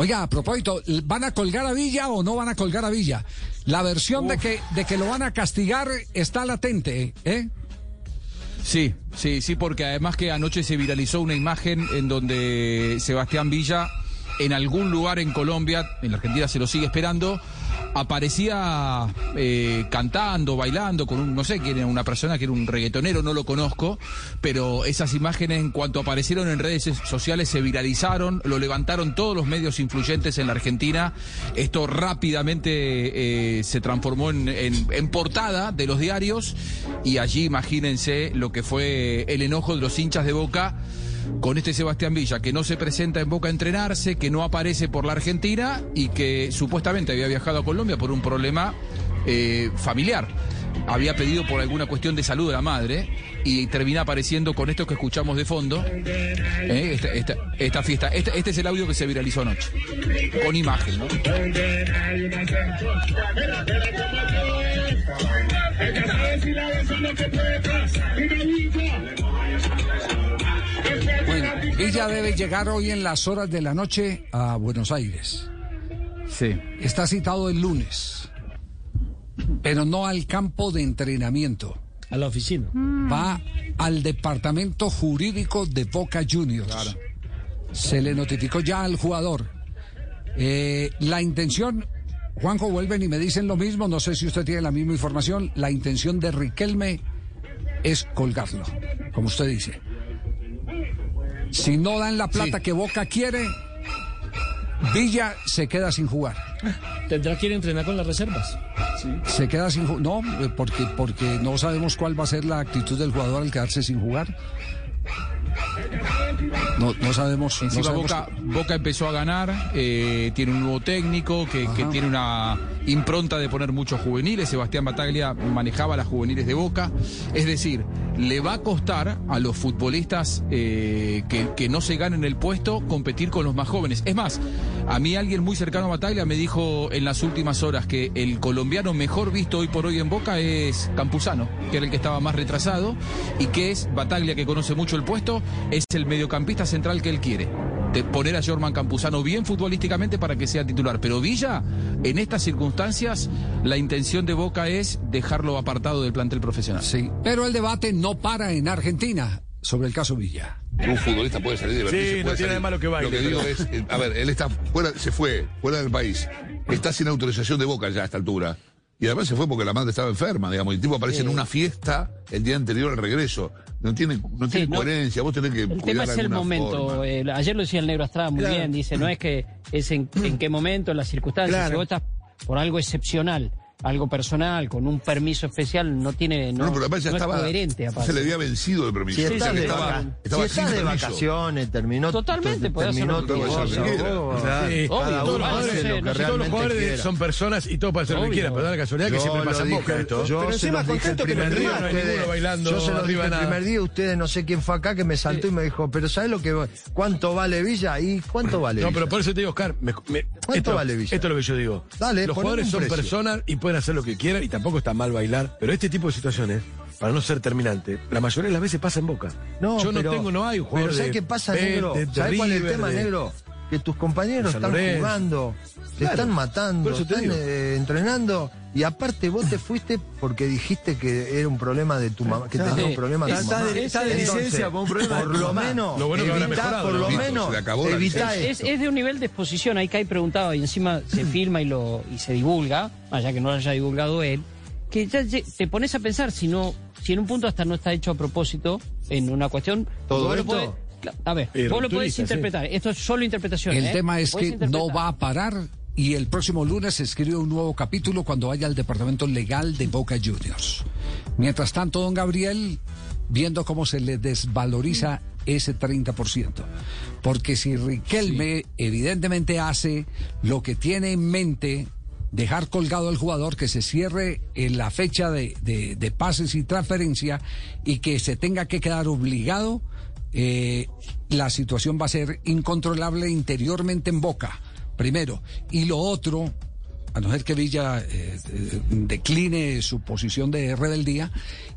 Oiga, a propósito, ¿van a colgar a Villa o no van a colgar a Villa? La versión de que, de que lo van a castigar está latente, ¿eh? Sí, sí, sí, porque además que anoche se viralizó una imagen en donde Sebastián Villa, en algún lugar en Colombia, en la Argentina se lo sigue esperando, aparecía eh, cantando, bailando con un, no sé quién era, una persona que era un reggaetonero, no lo conozco, pero esas imágenes en cuanto aparecieron en redes sociales se viralizaron, lo levantaron todos los medios influyentes en la Argentina, esto rápidamente eh, se transformó en, en portada de los diarios y allí imagínense lo que fue el enojo de los hinchas de Boca con este Sebastián Villa, que no se presenta en Boca a entrenarse, que no aparece por la Argentina y que supuestamente había viajado a Colombia por un problema eh, familiar. Había pedido por alguna cuestión de salud de la madre y termina apareciendo con esto que escuchamos de fondo, eh, esta, fiesta. Este, este, es el audio que se viralizó anoche, con imagen. Ella debe llegar hoy en las horas de la noche a Buenos Aires. Sí. Está citado el lunes, pero no al campo de entrenamiento. A la oficina. Va al departamento jurídico de Boca Juniors. Se le notificó ya al jugador. Eh, la intención, Juanjo, vuelven y me dicen lo mismo, no sé si usted tiene la misma información, la intención de Riquelme es colgarlo, como usted dice. Si no dan la plata que Boca quiere, Villa se queda sin jugar. Tendrá que ir a entrenar con las reservas. Se queda sin jugar. No, porque, porque no sabemos cuál va a ser la actitud del jugador al quedarse sin jugar. No, no sabemos. Encima Boca, Boca empezó a ganar, eh, tiene un nuevo técnico que, que, tiene una impronta de poner muchos juveniles. Sebastián Bataglia manejaba las juveniles de Boca. Es decir, le va a costar a los futbolistas eh, que, que, no se ganen el puesto competir con los más jóvenes. Es más, a mí alguien muy cercano a Bataglia me dijo en las últimas horas que el colombiano mejor visto hoy por hoy en Boca es Campuzano, que era el que estaba más retrasado, y que es Bataglia, que conoce mucho el puesto, es el mediocampista central que él quiere. De poner a Jorman Campuzano bien futbolísticamente para que sea titular. Pero Villa, en estas circunstancias, la intención de Boca es dejarlo apartado del plantel profesional. Sí, pero el debate no para en Argentina sobre el caso Villa. Un futbolista puede salir divertirse. Sí, no tiene de malo que baile. Lo que digo es, eh, a ver, él está fuera, se fue, fuera del país. Está sin autorización de Boca ya a esta altura. Y además se fue porque la madre estaba enferma, digamos. Y el tipo aparece en una fiesta el día anterior al regreso. No tiene, no tiene coherencia, vos tenés que. El tema es el momento. Eh, ayer lo decía el negro Estrada muy bien, dice, no es que es en, en qué momento, en las circunstancias, si vos estás por algo excepcional algo personal, con un permiso especial, no tiene no, no pero además ya estaba, es coherente. Aparte. Se le había vencido el permiso. Si o estás sea, de, estaba, estaba si estás de vacaciones, terminó Totalmente, podés terminó hacer lo que quieras. Sí, todos los jugadores, lo son personas y todos pueden hacer lo que quieran, pero da la casualidad que siempre lo pasa boca esto. Yo Pero se encima los dije el contento que primer lo día. no bailando yo se los dije arriba el nada. primer día, ustedes no sé quién fue acá que me saltó y me dijo, pero ¿sabes lo que cuánto vale Villa? ¿Y cuánto vale No, pero por eso te digo, Oscar, ¿Cuánto esto, vale Villa? esto es lo que yo digo. Dale, Los jugadores son precio. personas y pueden hacer lo que quieran y tampoco está mal bailar, pero este tipo de situaciones, para no ser terminante, la mayoría de las veces pasa en boca. No, yo no tengo, no hay un jugador Pero ¿sabes qué pasa, negro? ¿Sabes cuál es el tema, negro? Que tus compañeros están Lorenzo. jugando, te Claro, están matando, te están eh, entrenando y aparte vos te fuiste porque dijiste que era un problema de tu mamá, que Claro. tenía un problema de tu mamá. está de licencia por un problema por lo menos, Lo bueno mejorado, por lo menos, evitá Es, de un nivel de exposición, ahí cae preguntado y encima se filma y lo y se divulga, allá que no lo haya divulgado él, que ya te pones a pensar si no, si en un punto hasta no está hecho a propósito en una cuestión. ¿Todo esto? A ver, Eh, vos lo podés sí. interpretar. Esto es solo interpretación. El ¿eh? tema es que no va a parar y el próximo lunes se escribe un nuevo capítulo cuando vaya al departamento legal de Boca Juniors. Mientras tanto, don Gabriel, viendo cómo se le desvaloriza ese 30%. Porque si Riquelme evidentemente hace lo que tiene en mente, dejar colgado al jugador, que se cierre en la fecha de, de- de pases y transferencia y que se tenga que quedar obligado, eh, la situación va a ser incontrolable interiormente en Boca, primero. Y lo otro, a no ser que Villa eh, decline su posición de rebeldía.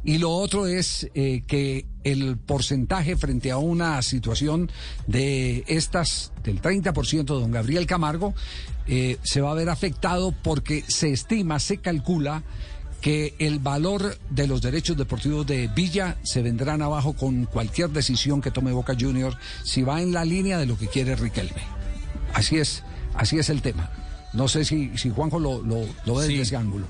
Y lo otro es eh, que el porcentaje frente a una situación de estas, del 30% de don Gabriel Camargo, eh, se va a ver afectado porque se estima, se calcula que el valor de los derechos deportivos de Villa se vendrán abajo con cualquier decisión que tome Boca Juniors si va en la línea de lo que quiere Riquelme. Así es, así es el tema. No sé si, si Juanjo lo, lo, lo ve Sí. desde ese ángulo.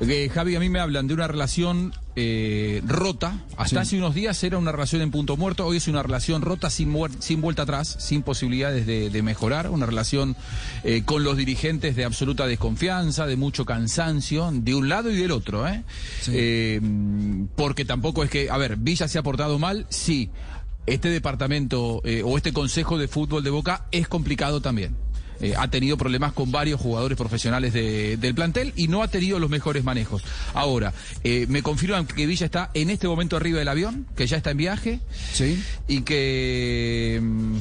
Eh, Javi, a mí me hablan de una relación eh, rota. Hasta Sí. hace unos días era una relación en punto muerto. Hoy es una relación rota sin, sin vuelta atrás, sin posibilidades de, de mejorar. Una relación eh, con los dirigentes de absoluta desconfianza, de mucho cansancio, de un lado y del otro. ¿eh? Sí. Eh, porque tampoco es que, a ver, Villa se ha portado mal, sí. Este departamento eh, o este consejo de fútbol de Boca es complicado también. Eh, ha tenido problemas con varios jugadores profesionales de- del plantel y no ha tenido los mejores manejos. Ahora, eh, me confirman que Villa está en este momento arriba del avión, que ya está en viaje Sí. y que mm,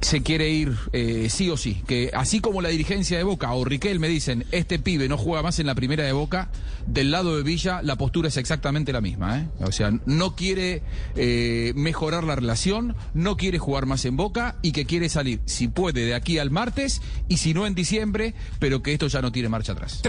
se quiere ir eh, sí o sí. Que así como la dirigencia de Boca o Riquel me dicen, este pibe no juega más en la primera de Boca, del lado de Villa la postura es exactamente la misma. ¿eh? O sea, no quiere eh, mejorar la relación, no quiere jugar más en Boca y que quiere salir, si puede, de aquí al martes y si no en diciembre, pero que esto ya no tiene marcha atrás.